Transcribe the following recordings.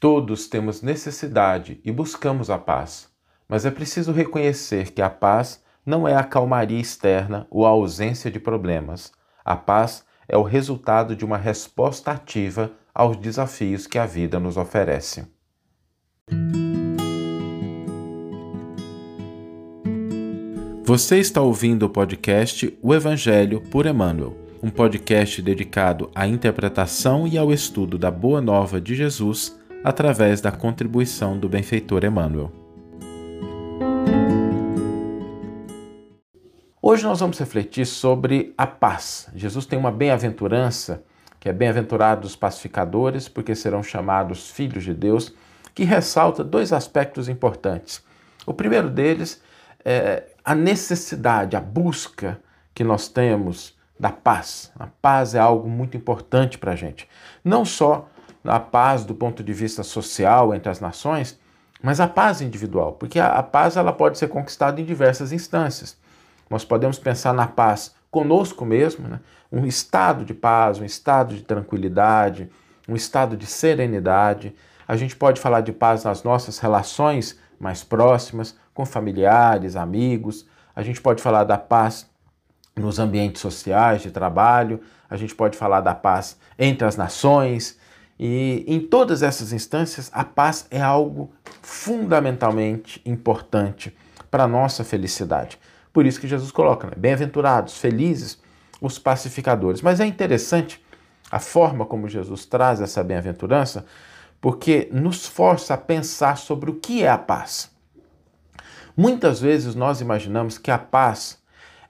Todos temos necessidade e buscamos a paz, mas é preciso reconhecer que a paz não é a calmaria externa ou a ausência de problemas. A paz é o resultado de uma resposta ativa aos desafios que a vida nos oferece. Você está ouvindo o podcast O Evangelho por Emmanuel, um podcast dedicado à interpretação e ao estudo da Boa Nova de Jesus através da contribuição do benfeitor Emmanuel. Hoje nós vamos refletir sobre a paz. Jesus tem uma bem-aventurança, que é bem-aventurados os pacificadores, porque serão chamados filhos de Deus, que ressalta dois aspectos importantes. O primeiro deles é a necessidade, a busca que nós temos da paz. A paz é algo muito importante para a gente. Não só a paz do ponto de vista social entre as nações, mas a paz individual, porque a, a paz ela pode ser conquistada em diversas instâncias. Nós podemos pensar na paz conosco mesmo, né? um estado de paz, um estado de tranquilidade, um estado de serenidade. A gente pode falar de paz nas nossas relações mais próximas, com familiares, amigos. A gente pode falar da paz nos ambientes sociais de trabalho. A gente pode falar da paz entre as nações. E em todas essas instâncias, a paz é algo fundamentalmente importante para a nossa felicidade. Por isso que Jesus coloca, né? bem-aventurados, felizes os pacificadores. Mas é interessante a forma como Jesus traz essa bem-aventurança, porque nos força a pensar sobre o que é a paz. Muitas vezes nós imaginamos que a paz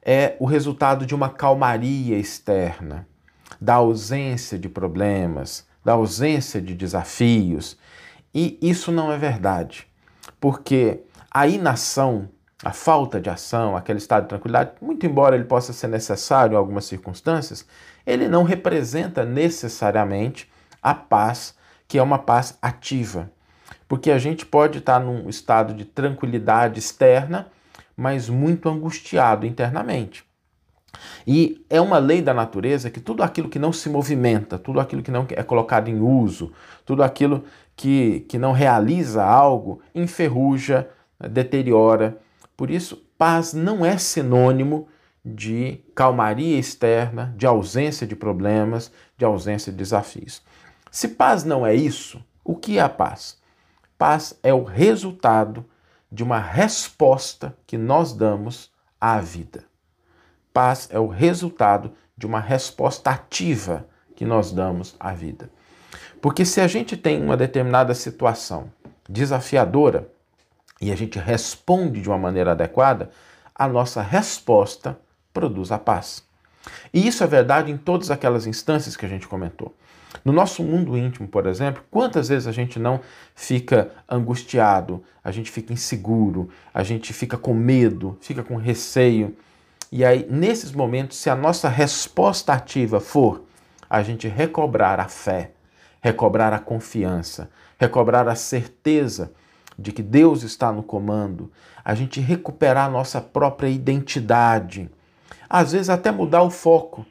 é o resultado de uma calmaria externa, da ausência de problemas, da ausência de desafios. E isso não é verdade, porque a inação a falta de ação, aquele estado de tranquilidade, muito embora ele possa ser necessário em algumas circunstâncias, ele não representa necessariamente a paz, que é uma paz ativa. Porque a gente pode estar num estado de tranquilidade externa, mas muito angustiado internamente. E é uma lei da natureza que tudo aquilo que não se movimenta, tudo aquilo que não é colocado em uso, tudo aquilo que, que não realiza algo, enferruja, deteriora por isso, paz não é sinônimo de calmaria externa, de ausência de problemas, de ausência de desafios. Se paz não é isso, o que é a paz? Paz é o resultado de uma resposta que nós damos à vida. Paz é o resultado de uma resposta ativa que nós damos à vida. Porque se a gente tem uma determinada situação desafiadora, e a gente responde de uma maneira adequada, a nossa resposta produz a paz. E isso é verdade em todas aquelas instâncias que a gente comentou. No nosso mundo íntimo, por exemplo, quantas vezes a gente não fica angustiado, a gente fica inseguro, a gente fica com medo, fica com receio. E aí, nesses momentos, se a nossa resposta ativa for a gente recobrar a fé, recobrar a confiança, recobrar a certeza de que Deus está no comando, a gente recuperar a nossa própria identidade, às vezes até mudar o foco.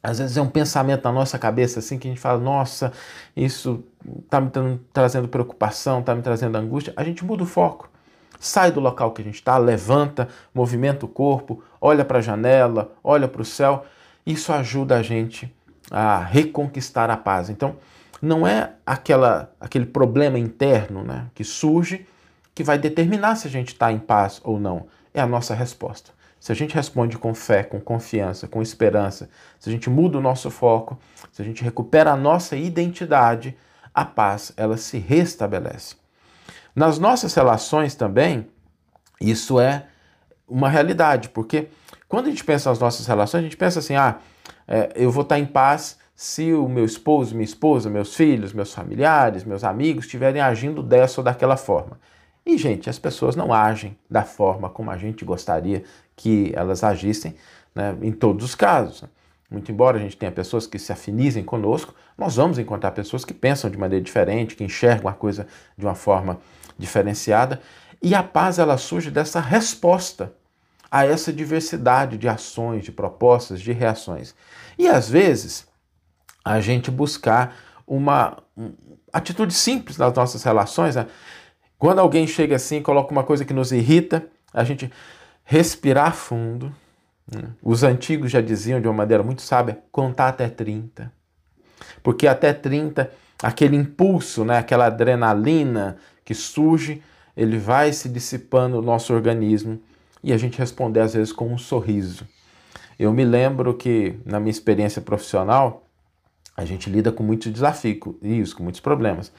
Às vezes é um pensamento na nossa cabeça assim que a gente fala: nossa, isso está me trazendo preocupação, está me trazendo angústia. A gente muda o foco. Sai do local que a gente está, levanta, movimenta o corpo, olha para a janela, olha para o céu. Isso ajuda a gente a reconquistar a paz. Então, não é aquela, aquele problema interno né, que surge que vai determinar se a gente está em paz ou não. É a nossa resposta. Se a gente responde com fé, com confiança, com esperança, se a gente muda o nosso foco, se a gente recupera a nossa identidade, a paz ela se restabelece. Nas nossas relações também, isso é uma realidade, porque quando a gente pensa nas nossas relações, a gente pensa assim: ah, é, eu vou estar em paz se o meu esposo, minha esposa, meus filhos, meus familiares, meus amigos estiverem agindo dessa ou daquela forma. E, gente, as pessoas não agem da forma como a gente gostaria que elas agissem né, em todos os casos. Muito embora a gente tenha pessoas que se afinizem conosco, nós vamos encontrar pessoas que pensam de maneira diferente, que enxergam a coisa de uma forma diferenciada. E a paz ela surge dessa resposta a essa diversidade de ações, de propostas, de reações. E às vezes a gente buscar uma atitude simples nas nossas relações. Né? Quando alguém chega assim coloca uma coisa que nos irrita, a gente respirar fundo. Né? Os antigos já diziam de uma maneira muito sábia: contar até 30. Porque até 30, aquele impulso, né, aquela adrenalina que surge, ele vai se dissipando no nosso organismo e a gente responder às vezes com um sorriso. Eu me lembro que na minha experiência profissional, a gente lida com muitos desafios, com muitos problemas.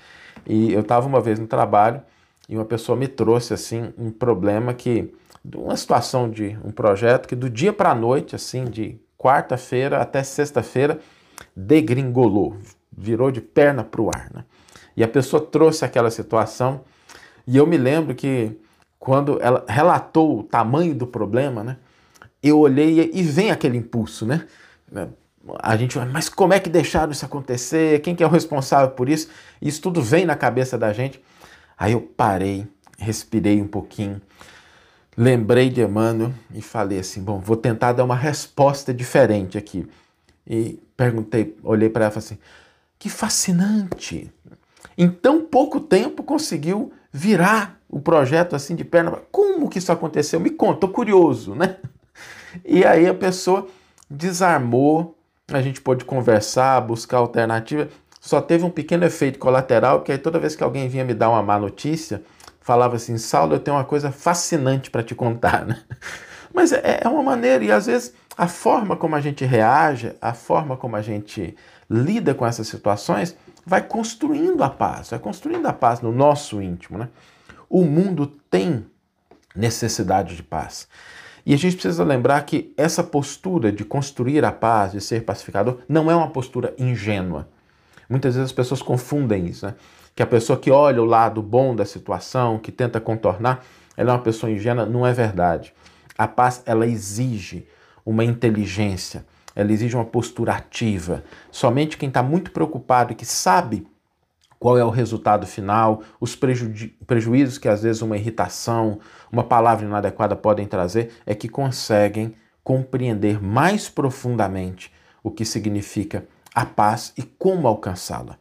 E eu estava uma vez no trabalho e uma pessoa me trouxe assim um problema que uma situação de um projeto que do dia para a noite, assim, de quarta-feira até sexta-feira, degringolou, virou de perna para o ar. Né? E a pessoa trouxe aquela situação e eu me lembro que quando ela relatou o tamanho do problema, né, eu olhei e vem aquele impulso, né? A gente, mas como é que deixaram isso acontecer? Quem que é o responsável por isso? Isso tudo vem na cabeça da gente. Aí eu parei, respirei um pouquinho, lembrei de Emmanuel e falei assim: bom, vou tentar dar uma resposta diferente aqui. E perguntei, olhei para ela e falei assim: que fascinante! Em tão pouco tempo conseguiu virar o projeto assim de perna. Como que isso aconteceu? Me conta, tô curioso, né? E aí a pessoa desarmou, a gente pôde conversar, buscar alternativa. Só teve um pequeno efeito colateral, porque aí toda vez que alguém vinha me dar uma má notícia, falava assim: Saulo, eu tenho uma coisa fascinante para te contar, né? Mas é, é uma maneira, e às vezes a forma como a gente reage, a forma como a gente lida com essas situações, vai construindo a paz, vai construindo a paz no nosso íntimo, né? O mundo tem necessidade de paz. E a gente precisa lembrar que essa postura de construir a paz, de ser pacificador, não é uma postura ingênua. Muitas vezes as pessoas confundem isso, né? Que a pessoa que olha o lado bom da situação, que tenta contornar, ela é uma pessoa ingênua, não é verdade. A paz, ela exige uma inteligência, ela exige uma postura ativa. Somente quem está muito preocupado e que sabe qual é o resultado final, os preju prejuízos que às vezes uma irritação, uma palavra inadequada podem trazer, é que conseguem compreender mais profundamente o que significa a paz e como alcançá-la.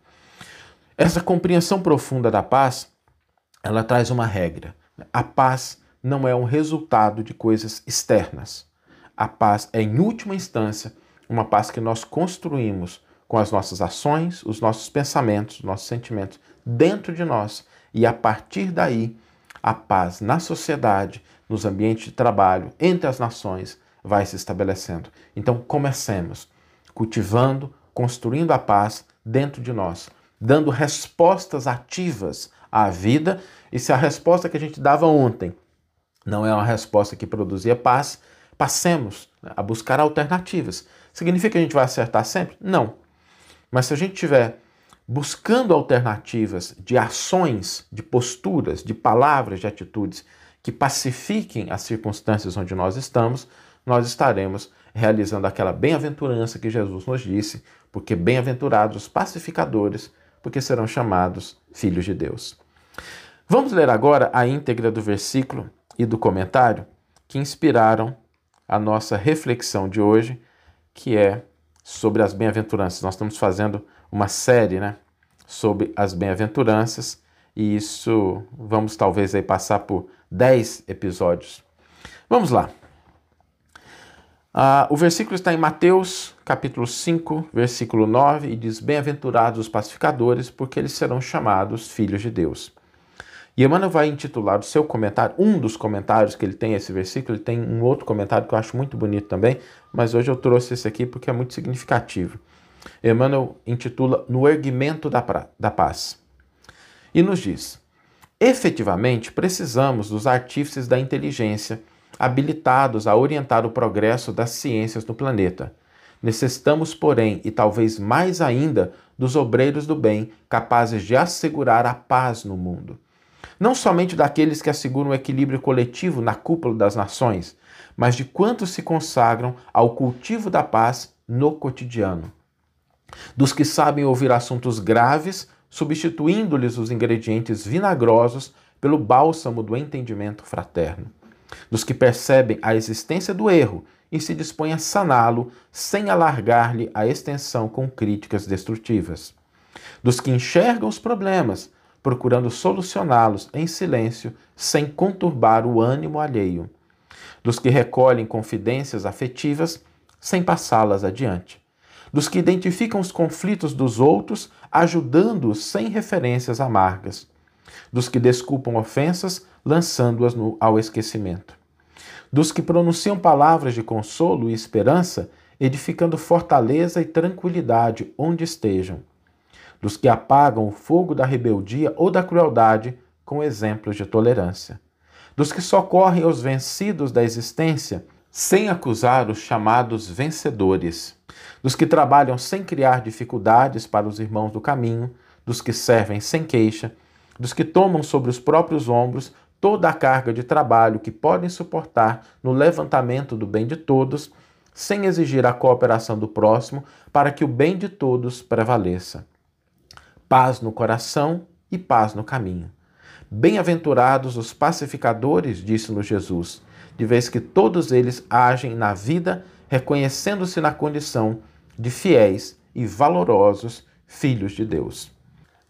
Essa compreensão profunda da paz, ela traz uma regra. A paz não é um resultado de coisas externas. A paz é, em última instância, uma paz que nós construímos com as nossas ações, os nossos pensamentos, os nossos sentimentos dentro de nós e a partir daí a paz na sociedade, nos ambientes de trabalho, entre as nações vai se estabelecendo. Então comecemos cultivando, construindo a paz dentro de nós, dando respostas ativas à vida. E se a resposta que a gente dava ontem não é uma resposta que produzia paz, passemos a buscar alternativas. Significa que a gente vai acertar sempre? Não. Mas se a gente estiver buscando alternativas de ações, de posturas, de palavras, de atitudes que pacifiquem as circunstâncias onde nós estamos, nós estaremos realizando aquela bem-aventurança que Jesus nos disse, porque bem-aventurados os pacificadores, porque serão chamados filhos de Deus. Vamos ler agora a íntegra do versículo e do comentário que inspiraram a nossa reflexão de hoje, que é sobre as bem-aventuranças. Nós estamos fazendo uma série, né, sobre as bem-aventuranças e isso vamos talvez aí passar por 10 episódios. Vamos lá. Ah, o versículo está em Mateus, capítulo 5, versículo 9, e diz: Bem-aventurados os pacificadores, porque eles serão chamados filhos de Deus. E Emmanuel vai intitular o seu comentário, um dos comentários que ele tem esse versículo, ele tem um outro comentário que eu acho muito bonito também, mas hoje eu trouxe esse aqui porque é muito significativo. Emmanuel intitula No Erguimento da, pra, da Paz. E nos diz: efetivamente precisamos dos artífices da inteligência habilitados a orientar o progresso das ciências no planeta. Necessitamos, porém, e talvez mais ainda, dos obreiros do bem capazes de assegurar a paz no mundo não somente daqueles que asseguram o equilíbrio coletivo na cúpula das nações, mas de quantos se consagram ao cultivo da paz no cotidiano. Dos que sabem ouvir assuntos graves, substituindo-lhes os ingredientes vinagrosos pelo bálsamo do entendimento fraterno. Dos que percebem a existência do erro e se dispõem a saná-lo sem alargar-lhe a extensão com críticas destrutivas. Dos que enxergam os problemas, procurando solucioná-los em silêncio, sem conturbar o ânimo alheio, dos que recolhem confidências afetivas sem passá-las adiante, dos que identificam os conflitos dos outros, ajudando-os sem referências amargas, dos que desculpam ofensas, lançando-as ao esquecimento, dos que pronunciam palavras de consolo e esperança, edificando fortaleza e tranquilidade onde estejam, dos que apagam o fogo da rebeldia ou da crueldade com exemplos de tolerância, dos que socorrem os vencidos da existência sem acusar os chamados vencedores, dos que trabalham sem criar dificuldades para os irmãos do caminho, dos que servem sem queixa, dos que tomam sobre os próprios ombros toda a carga de trabalho que podem suportar no levantamento do bem de todos, sem exigir a cooperação do próximo para que o bem de todos prevaleça. Paz no coração e paz no caminho. Bem-aventurados os pacificadores, disse-nos Jesus, de vez que todos eles agem na vida reconhecendo-se na condição de fiéis e valorosos filhos de Deus.